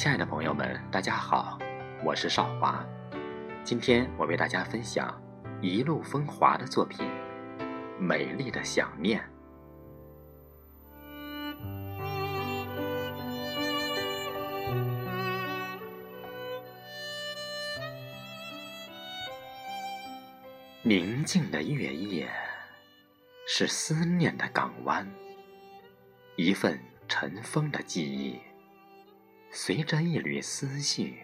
亲爱的朋友们，大家好，我是少华。今天我为大家分享一路风华的作品《美丽的想念》。宁静的月夜，是思念的港湾，一份尘封的记忆。随着一缕思绪，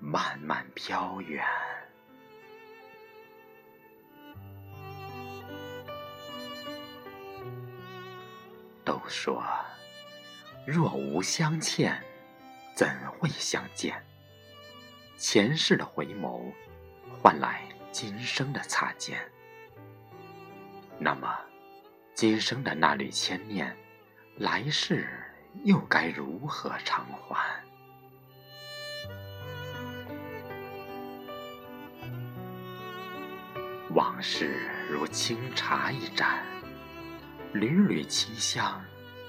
慢慢飘远。都说，若无相欠，怎会相见？前世的回眸，换来今生的擦肩。那么，今生的那缕牵念，来世？又该如何偿还？往事如清茶一盏，缕缕清香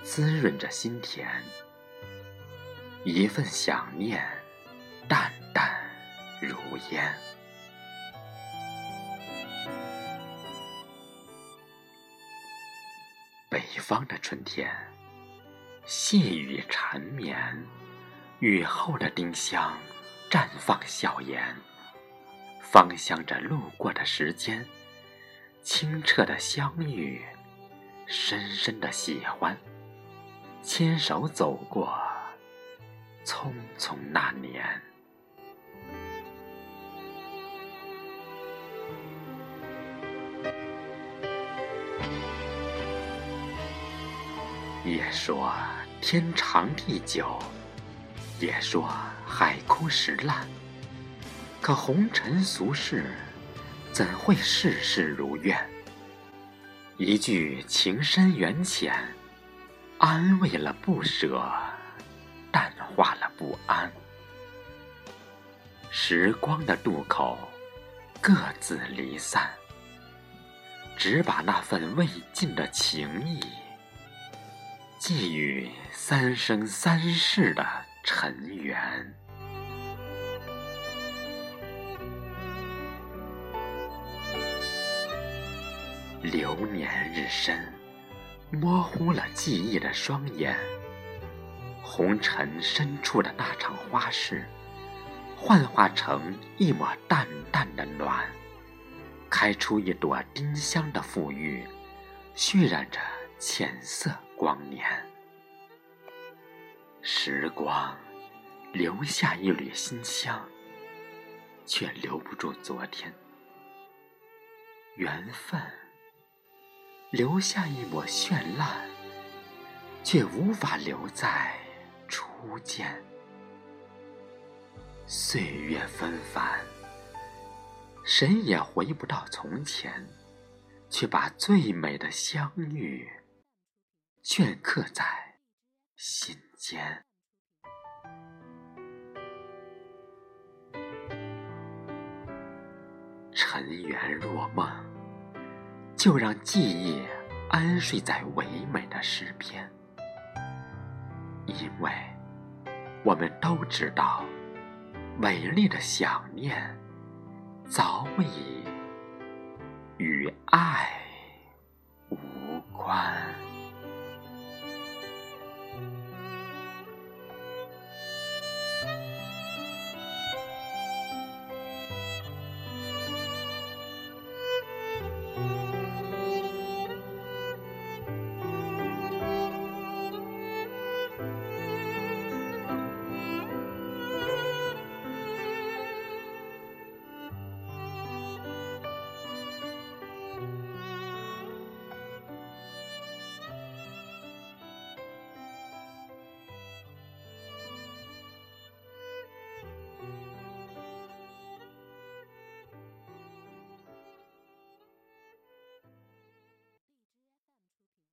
滋润着心田。一份想念，淡淡如烟。北方的春天。细雨缠绵，雨后的丁香绽放笑颜，芳香着路过的时间，清澈的相遇，深深的喜欢，牵手走过匆匆那年。也说天长地久，也说海枯石烂。可红尘俗世，怎会事事如愿？一句情深缘浅，安慰了不舍，淡化了不安。时光的渡口，各自离散，只把那份未尽的情谊。寄予三生三世的尘缘。流年日深，模糊了记忆的双眼。红尘深处的那场花事，幻化成一抹淡淡的暖，开出一朵丁香的馥郁，渲染着浅色。光年，时光留下一缕馨香，却留不住昨天；缘分留下一抹绚烂，却无法留在初见。岁月纷繁，谁也回不到从前，却把最美的相遇。镌刻在心间。尘缘若梦，就让记忆安睡在唯美的诗篇。因为我们都知道，美丽的想念早已与爱无关。